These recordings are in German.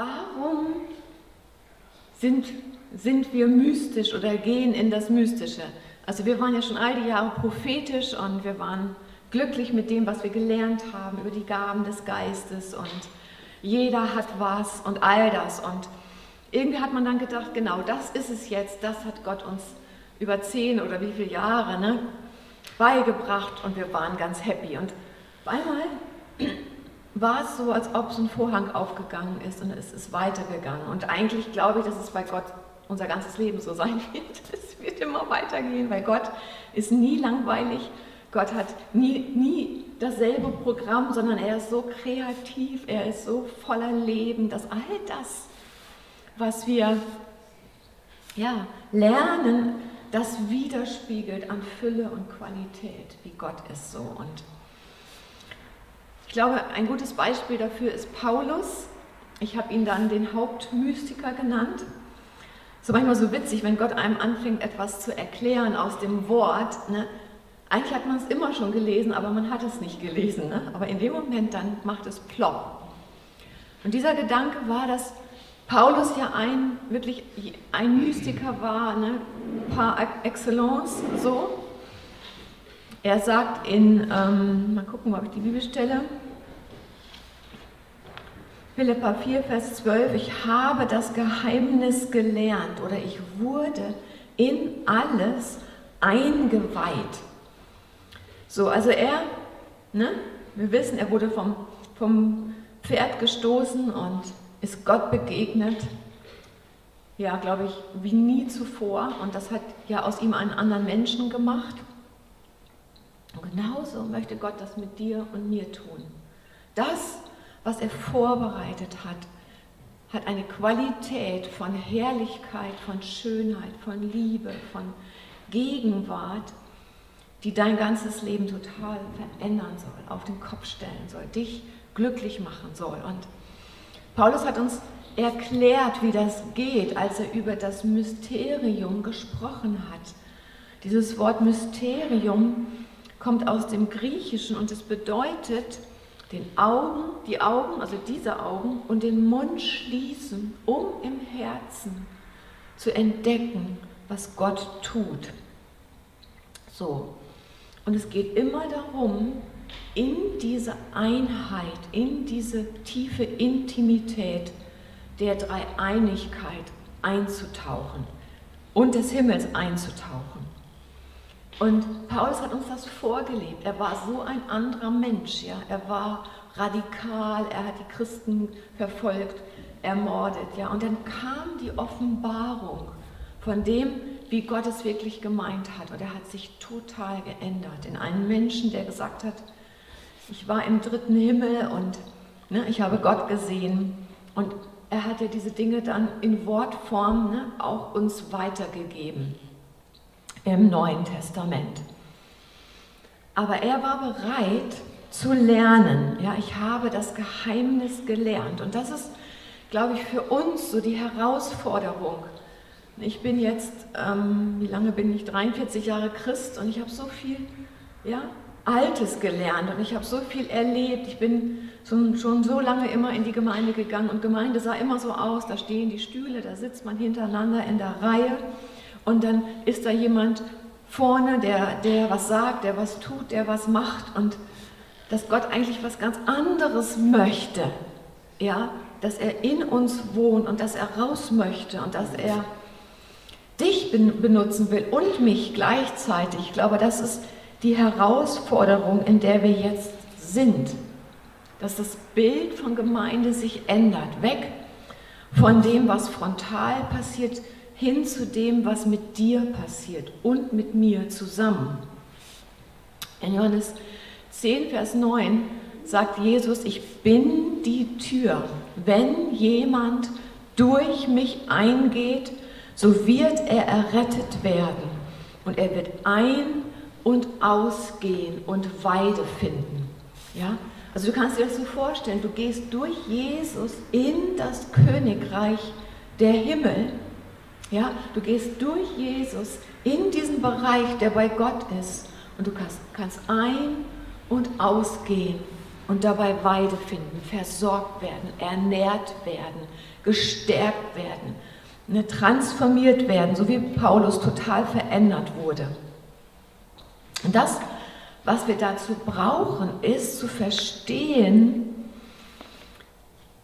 warum sind, sind wir mystisch oder gehen in das Mystische? Also wir waren ja schon all die Jahre prophetisch und wir waren glücklich mit dem, was wir gelernt haben über die Gaben des Geistes und jeder hat was und all das. Und irgendwie hat man dann gedacht, genau das ist es jetzt, das hat Gott uns über zehn oder wie viele Jahre ne, beigebracht und wir waren ganz happy. Und einmal war es so, als ob so ein Vorhang aufgegangen ist und es ist weitergegangen. Und eigentlich glaube ich, dass es bei Gott unser ganzes Leben so sein wird. Es wird immer weitergehen, weil Gott ist nie langweilig. Gott hat nie, nie dasselbe Programm, sondern er ist so kreativ, er ist so voller Leben, dass all das, was wir ja, lernen, das widerspiegelt an Fülle und Qualität, wie Gott ist so. Und ich glaube, ein gutes Beispiel dafür ist Paulus. Ich habe ihn dann den Hauptmystiker genannt. So manchmal so witzig, wenn Gott einem anfängt, etwas zu erklären aus dem Wort. Ne? Eigentlich hat man es immer schon gelesen, aber man hat es nicht gelesen. Ne? Aber in dem Moment dann macht es plopp. Und dieser Gedanke war, dass Paulus ja ein wirklich ein Mystiker war, ne? par excellence so. Er sagt in, ähm, mal gucken, ob ich die Bibelstelle, Philippa 4, Vers 12, ich habe das Geheimnis gelernt oder ich wurde in alles eingeweiht. So, also er, ne, wir wissen, er wurde vom, vom Pferd gestoßen und ist Gott begegnet. Ja, glaube ich, wie nie zuvor. Und das hat ja aus ihm einen anderen Menschen gemacht. Und genauso möchte Gott das mit dir und mir tun. Das was er vorbereitet hat, hat eine Qualität von Herrlichkeit, von Schönheit, von Liebe, von Gegenwart, die dein ganzes Leben total verändern soll, auf den Kopf stellen soll, dich glücklich machen soll. Und Paulus hat uns erklärt, wie das geht, als er über das Mysterium gesprochen hat. Dieses Wort Mysterium kommt aus dem Griechischen und es bedeutet den Augen, die Augen, also diese Augen und den Mund schließen, um im Herzen zu entdecken, was Gott tut. So. Und es geht immer darum, in diese Einheit, in diese tiefe Intimität der Dreieinigkeit einzutauchen und des Himmels einzutauchen. Und Paulus hat uns das vorgelebt. Er war so ein anderer Mensch. Ja? Er war radikal, er hat die Christen verfolgt, ermordet. Ja? Und dann kam die Offenbarung von dem, wie Gott es wirklich gemeint hat. Und er hat sich total geändert in einen Menschen, der gesagt hat, ich war im dritten Himmel und ne, ich habe Gott gesehen. Und er hat ja diese Dinge dann in Wortform ne, auch uns weitergegeben im Neuen Testament. Aber er war bereit zu lernen. Ja, ich habe das Geheimnis gelernt. Und das ist, glaube ich, für uns so die Herausforderung. Ich bin jetzt, ähm, wie lange bin ich? 43 Jahre Christ und ich habe so viel ja, Altes gelernt und ich habe so viel erlebt. Ich bin schon, schon so lange immer in die Gemeinde gegangen und Gemeinde sah immer so aus, da stehen die Stühle, da sitzt man hintereinander in der Reihe und dann ist da jemand vorne, der, der was sagt, der was tut, der was macht und dass Gott eigentlich was ganz anderes möchte, ja, dass er in uns wohnt und dass er raus möchte und dass er dich benutzen will und mich gleichzeitig. Ich glaube, das ist die Herausforderung, in der wir jetzt sind, dass das Bild von Gemeinde sich ändert, weg von dem, was frontal passiert, hin zu dem, was mit dir passiert und mit mir zusammen. In Johannes 10, Vers 9 sagt Jesus, ich bin die Tür. Wenn jemand durch mich eingeht, so wird er errettet werden. Und er wird ein- und ausgehen und Weide finden. Ja? Also du kannst dir das so vorstellen, du gehst durch Jesus in das Königreich der Himmel ja, du gehst durch Jesus in diesen Bereich, der bei Gott ist, und du kannst, kannst ein- und ausgehen und dabei Weide finden, versorgt werden, ernährt werden, gestärkt werden, ne, transformiert werden, so wie Paulus total verändert wurde. Und das, was wir dazu brauchen, ist zu verstehen,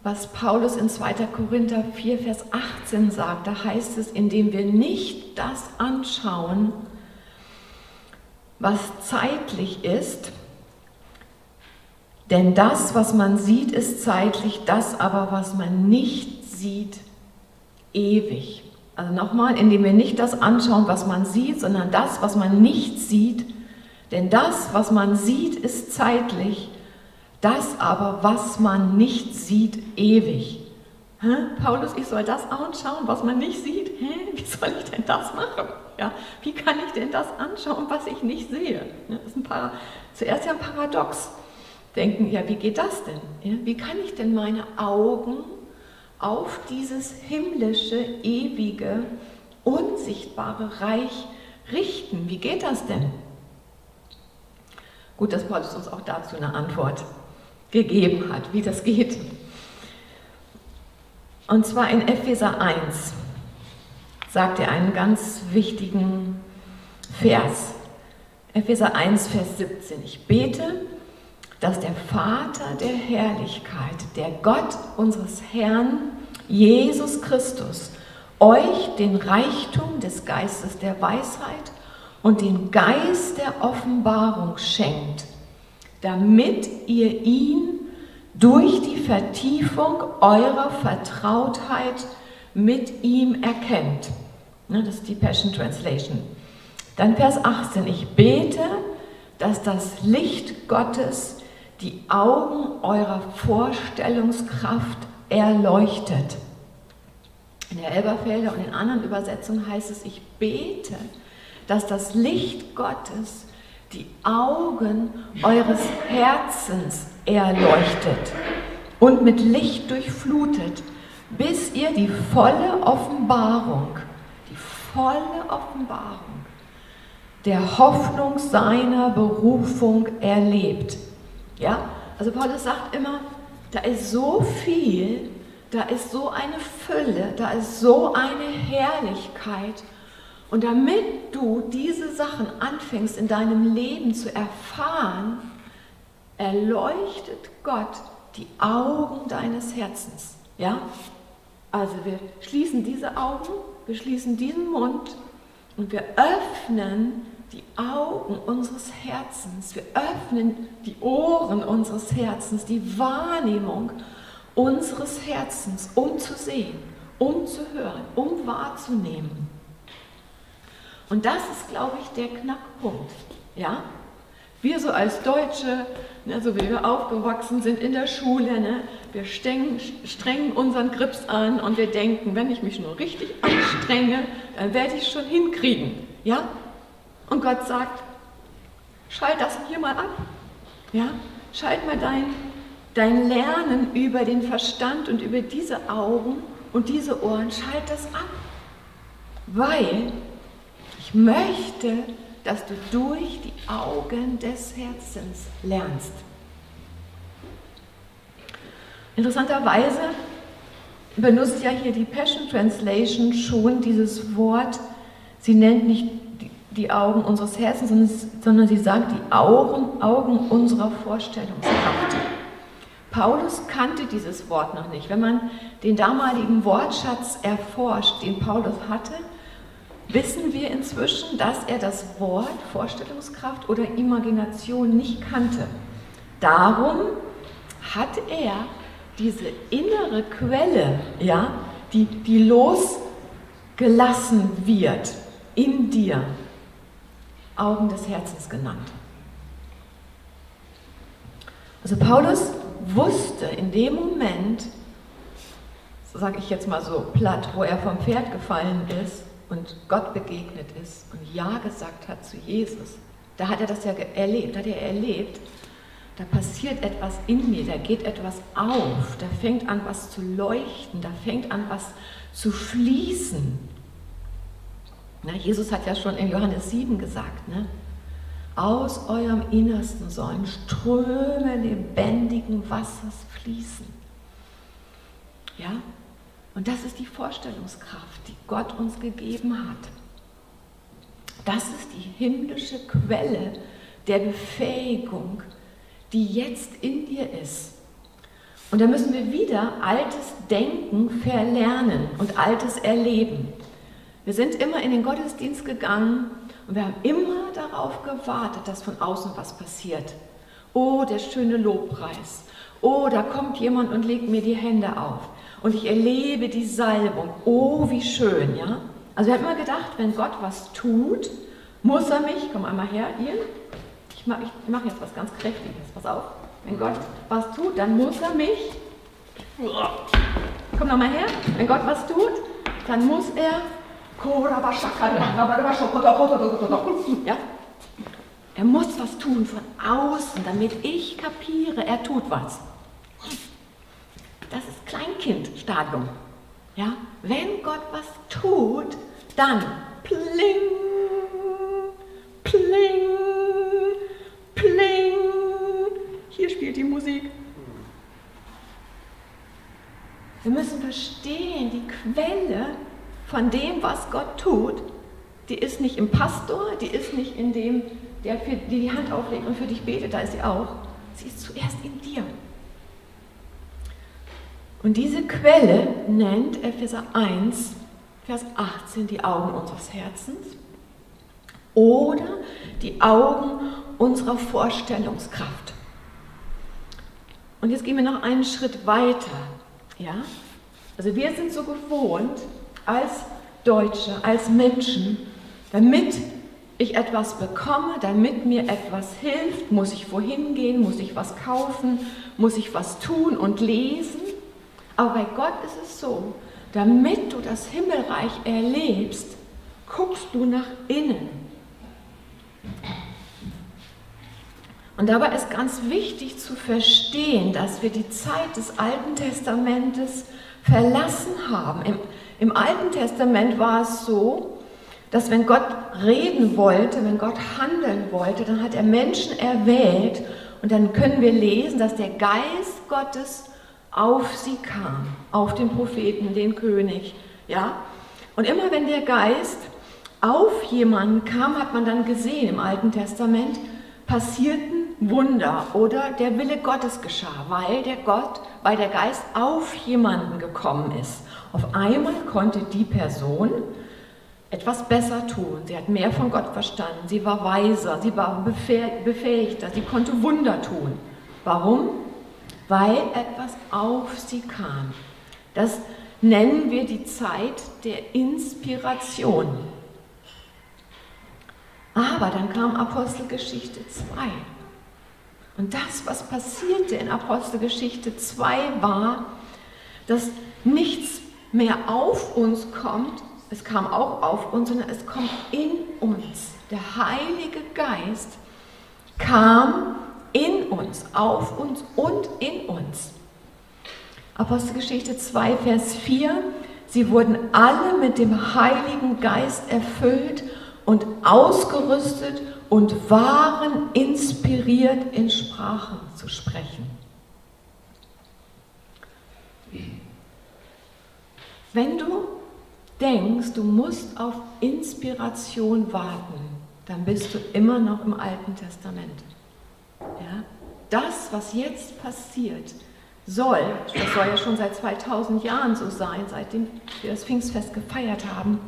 was Paulus in 2. Korinther 4, Vers 18 sagt. Da heißt es, indem wir nicht das anschauen, was zeitlich ist, denn das, was man sieht, ist zeitlich, das aber, was man nicht sieht, ewig. Also nochmal, indem wir nicht das anschauen, was man sieht, sondern das, was man nicht sieht. Denn das, was man sieht, ist zeitlich, das aber, was man nicht sieht, ewig. Hä? Paulus, ich soll das anschauen, was man nicht sieht? Hä? Wie soll ich denn das machen? Ja, wie kann ich denn das anschauen, was ich nicht sehe? Das ist ein Para Zuerst ja ein Paradox denken, ja, wie geht das denn? Ja, wie kann ich denn meine Augen auf dieses himmlische, ewige, unsichtbare Reich richten? Wie geht das denn? Gut, dass Paulus uns auch dazu eine Antwort gegeben hat, wie das geht. Und zwar in Epheser 1 sagt er einen ganz wichtigen Vers. Epheser 1, Vers 17. Ich bete, dass der Vater der Herrlichkeit, der Gott unseres Herrn Jesus Christus, euch den Reichtum des Geistes der Weisheit und den Geist der Offenbarung schenkt, damit ihr ihn durch die Vertiefung eurer Vertrautheit mit ihm erkennt. Das ist die Passion Translation. Dann Vers 18. Ich bete, dass das Licht Gottes die Augen eurer Vorstellungskraft erleuchtet. In der Elberfelder und in anderen Übersetzungen heißt es, ich bete, dass das Licht Gottes die Augen eures Herzens erleuchtet und mit Licht durchflutet, bis ihr die volle Offenbarung, die volle Offenbarung der Hoffnung seiner Berufung erlebt ja? Also Paulus sagt immer, da ist so viel, da ist so eine Fülle, da ist so eine Herrlichkeit. Und damit du diese Sachen anfängst in deinem Leben zu erfahren, erleuchtet Gott die Augen deines Herzens. Ja? Also wir schließen diese Augen, wir schließen diesen Mund und wir öffnen die Augen unseres Herzens, wir öffnen die Ohren unseres Herzens, die Wahrnehmung unseres Herzens, um zu sehen, um zu hören, um wahrzunehmen. Und das ist, glaube ich, der Knackpunkt. Ja? Wir so als Deutsche, ne, so wie wir aufgewachsen sind in der Schule, ne, wir strengen, strengen unseren Grips an und wir denken, wenn ich mich nur richtig anstrenge, dann werde ich es schon hinkriegen. Ja? Und Gott sagt, schalt das hier mal ab. Ja? Schalt mal dein, dein Lernen über den Verstand und über diese Augen und diese Ohren, schalt das ab. Weil möchte, dass du durch die Augen des Herzens lernst. Interessanterweise benutzt ja hier die Passion Translation schon dieses Wort, sie nennt nicht die Augen unseres Herzens, sondern, sie sagt die Augen, Augen unserer Vorstellungskraft. Paulus kannte dieses Wort noch nicht. Wenn man den damaligen Wortschatz erforscht, den Paulus hatte, wissen wir inzwischen, dass er das Wort Vorstellungskraft oder Imagination nicht kannte. Darum hat er diese innere Quelle, ja, die, die losgelassen wird in dir, Augen des Herzens genannt. Also Paulus wusste in dem Moment, sage ich jetzt mal so platt, wo er vom Pferd gefallen ist und Gott begegnet ist und Ja gesagt hat zu Jesus, da hat er das ja erlebt, da hat er erlebt, da passiert etwas in mir, da geht etwas auf, da fängt an was zu leuchten, da fängt an was zu fließen. Ne, Jesus hat ja schon in Johannes 7 gesagt, ne? aus eurem Innersten sollen Ströme lebendigen Wassers fließen. Ja? Und das ist die Vorstellungskraft, die Gott uns gegeben hat. Das ist die himmlische Quelle der Befähigung, die jetzt in dir ist. Und da müssen wir wieder altes Denken verlernen und altes Erleben. Wir sind immer in den Gottesdienst gegangen und wir haben immer darauf gewartet, dass von außen was passiert. Oh, der schöne Lobpreis. Oh, da kommt jemand und legt mir die Hände auf. Und ich erlebe die Salbung. Oh, wie schön, ja? Also wir haben immer gedacht, wenn Gott was tut, muss er mich, komm einmal her, Ian, ich mache mach jetzt was ganz Kräftiges, pass auf. Wenn Gott was tut, dann muss er mich, komm nochmal her, wenn Gott was tut, dann muss er ja? Er muss was tun von außen, damit ich kapiere, er tut was. Das ist Kleinkindstadium. Ja? Wenn Gott was tut, dann pling, pling, pling. Hier spielt die Musik. Wir müssen verstehen, die Quelle von dem, was Gott tut, die ist nicht im Pastor, die ist nicht in dem, der für die, die Hand auflegt und für dich betet, da ist sie auch. Sie ist zuerst in dir. Und diese Quelle nennt Epheser 1, Vers 18 die Augen unseres Herzens oder die Augen unserer Vorstellungskraft. Und jetzt gehen wir noch einen Schritt weiter. Ja? Also wir sind so gewohnt, als Deutsche, als Menschen, damit ich etwas bekomme, damit mir etwas hilft, muss ich wohin gehen, muss ich was kaufen, muss ich was tun und lesen. Aber bei Gott ist es so, damit du das Himmelreich erlebst, guckst du nach innen. Und dabei ist ganz wichtig zu verstehen, dass wir die Zeit des Alten Testamentes verlassen haben. Im im Alten Testament war es so, dass wenn Gott reden wollte, wenn Gott handeln wollte, dann hat er Menschen erwählt und dann können wir lesen, dass der Geist Gottes auf sie kam, auf den Propheten, den König, ja? Und immer wenn der Geist auf jemanden kam, hat man dann gesehen im Alten Testament, passierten Wunder oder der Wille Gottes geschah, weil der Gott, weil der Geist auf jemanden gekommen ist. Auf einmal konnte die Person etwas besser tun. Sie hat mehr von Gott verstanden, sie war weiser, sie war befähigter, sie konnte Wunder tun. Warum? Weil etwas auf sie kam. Das nennen wir die Zeit der Inspiration. Aber dann kam Apostelgeschichte 2. Und das, was passierte in Apostelgeschichte 2, war, dass nichts mehr auf uns kommt, es kam auch auf uns, sondern es kommt in uns. Der Heilige Geist kam in uns, auf uns und in uns. Apostelgeschichte 2, Vers 4. Sie wurden alle mit dem Heiligen Geist erfüllt und ausgerüstet und waren inspiriert, in Sprachen zu sprechen. Wenn du denkst, du musst auf Inspiration warten, dann bist du immer noch im Alten Testament. Ja? Das, was jetzt passiert, soll, das soll ja schon seit 2000 Jahren so sein, seitdem wir das Pfingstfest gefeiert haben,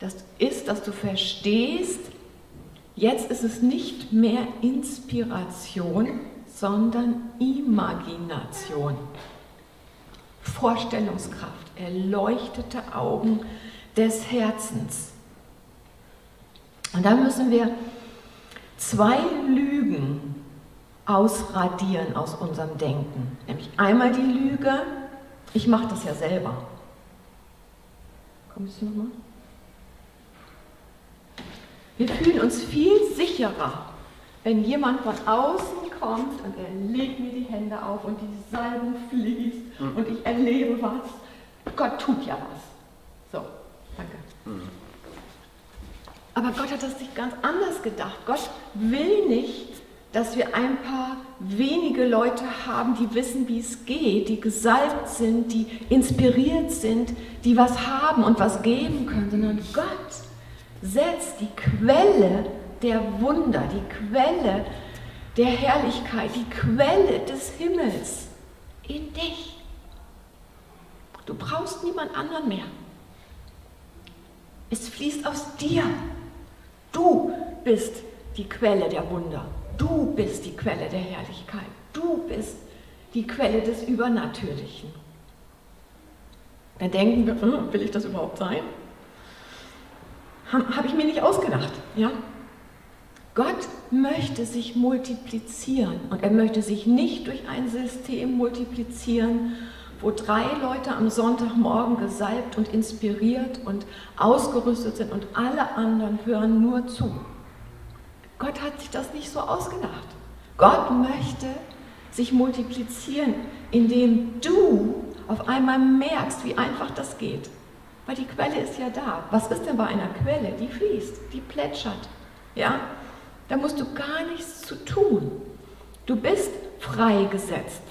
das ist, dass du verstehst, jetzt ist es nicht mehr Inspiration, sondern Imagination. Vorstellungskraft erleuchtete Augen des Herzens. Und da müssen wir zwei Lügen ausradieren aus unserem Denken. Nämlich einmal die Lüge, ich mache das ja selber. Kommst du nochmal? Wir fühlen uns viel sicherer, wenn jemand von außen kommt und er legt mir die Hände auf und die Salbung fließt mhm. und ich erlebe was Gott tut ja was. So, danke. Aber Gott hat das nicht ganz anders gedacht. Gott will nicht, dass wir ein paar wenige Leute haben, die wissen, wie es geht, die gesalbt sind, die inspiriert sind, die was haben und was geben können, sondern Gott setzt die Quelle der Wunder, die Quelle der Herrlichkeit, die Quelle des Himmels in dich. Du brauchst niemand anderen mehr. Es fließt aus dir. Du bist die Quelle der Wunder. Du bist die Quelle der Herrlichkeit. Du bist die Quelle des Übernatürlichen. Dann denken wir, hm, will ich das überhaupt sein? Habe ich mir nicht ausgedacht. Ja? Gott möchte sich multiplizieren und er möchte sich nicht durch ein System multiplizieren, wo drei Leute am Sonntagmorgen gesalbt und inspiriert und ausgerüstet sind und alle anderen hören nur zu. Gott hat sich das nicht so ausgedacht. Gott möchte sich multiplizieren, indem du auf einmal merkst, wie einfach das geht. Weil die Quelle ist ja da. Was ist denn bei einer Quelle? Die fließt, die plätschert. Ja? Da musst du gar nichts zu tun. Du bist freigesetzt.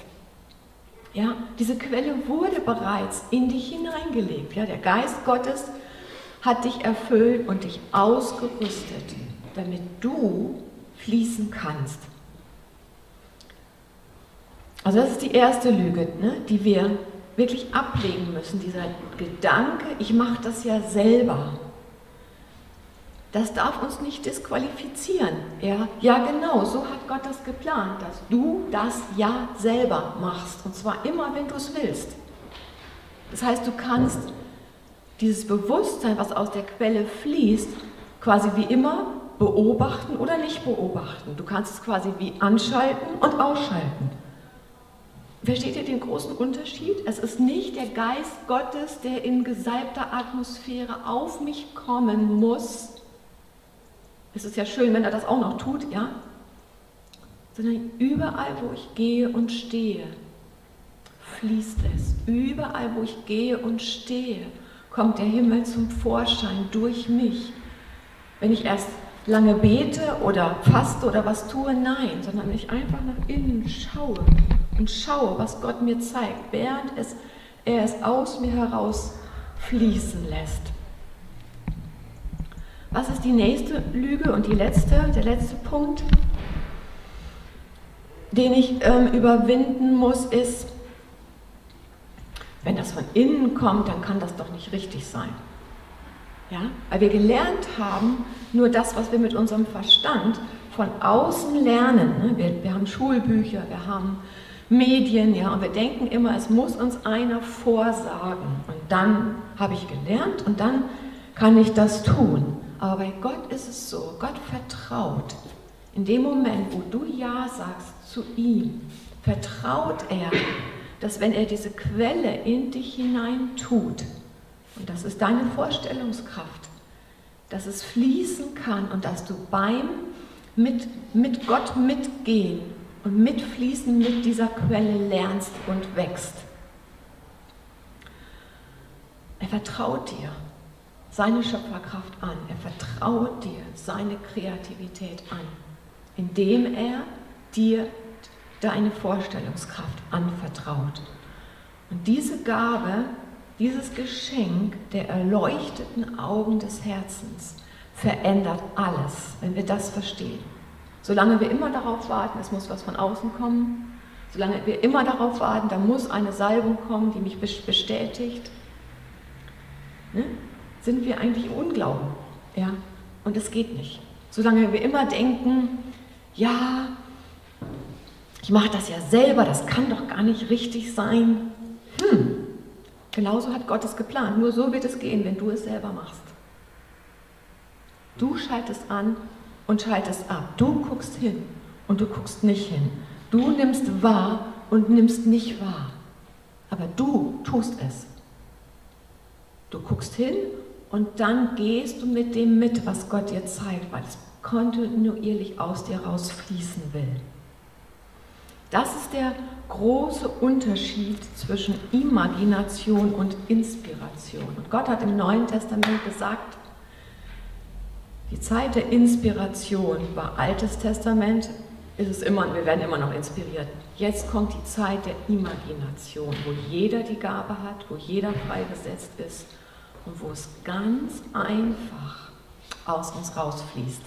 Ja, diese Quelle wurde bereits in dich hineingelegt. Ja, der Geist Gottes hat dich erfüllt und dich ausgerüstet, damit du fließen kannst. Also das ist die erste Lüge, ne, die wir wirklich ablegen müssen. Dieser Gedanke, ich mache das ja selber. Das darf uns nicht disqualifizieren. Ja, ja, genau, so hat Gott das geplant, dass du das ja selber machst. Und zwar immer, wenn du es willst. Das heißt, du kannst dieses Bewusstsein, was aus der Quelle fließt, quasi wie immer beobachten oder nicht beobachten. Du kannst es quasi wie anschalten und ausschalten. Versteht ihr den großen Unterschied? Es ist nicht der Geist Gottes, der in gesalbter Atmosphäre auf mich kommen muss, es ist ja schön, wenn er das auch noch tut, ja? Sondern überall, wo ich gehe und stehe, fließt es. Überall, wo ich gehe und stehe, kommt der Himmel zum Vorschein durch mich. Wenn ich erst lange bete oder faste oder was tue, nein, sondern ich einfach nach innen schaue und schaue, was Gott mir zeigt, während es, er es aus mir heraus fließen lässt. Was ist die nächste Lüge und die letzte, der letzte Punkt, den ich ähm, überwinden muss, ist, wenn das von innen kommt, dann kann das doch nicht richtig sein. Ja? Weil wir gelernt haben, nur das, was wir mit unserem Verstand von außen lernen. Ne? Wir, wir haben Schulbücher, wir haben Medien, ja, und wir denken immer, es muss uns einer vorsagen. Und dann habe ich gelernt und dann kann ich das tun. Aber bei Gott ist es so, Gott vertraut. In dem Moment, wo du Ja sagst zu ihm, vertraut er, dass wenn er diese Quelle in dich hinein tut, und das ist deine Vorstellungskraft, dass es fließen kann und dass du beim mit, mit Gott mitgehen und mitfließen mit dieser Quelle lernst und wächst. Er vertraut dir seine Schöpferkraft an. Er vertraut dir seine Kreativität an, indem er dir deine Vorstellungskraft anvertraut. Und diese Gabe, dieses Geschenk der erleuchteten Augen des Herzens verändert alles, wenn wir das verstehen. Solange wir immer darauf warten, es muss was von außen kommen, solange wir immer darauf warten, da muss eine Salbung kommen, die mich bestätigt, ne? sind wir eigentlich im Unglauben. Ja? Und es geht nicht. Solange wir immer denken, ja, ich mache das ja selber, das kann doch gar nicht richtig sein. Hm, genauso hat Gott es geplant. Nur so wird es gehen, wenn du es selber machst. Du schaltest an und schaltest ab. Du guckst hin und du guckst nicht hin. Du nimmst wahr und nimmst nicht wahr. Aber du tust es. Du guckst hin und dann gehst du mit dem mit, was Gott dir zeigt, weil es kontinuierlich aus dir rausfließen will. Das ist der große Unterschied zwischen Imagination und Inspiration. Und Gott hat im Neuen Testament gesagt, Die Zeit der Inspiration war Altes Testament, ist es immer, wir werden immer noch inspiriert. Jetzt kommt die Zeit der Imagination, wo jeder die Gabe hat, wo jeder freigesetzt ist und wo es ganz einfach aus uns rausfließt.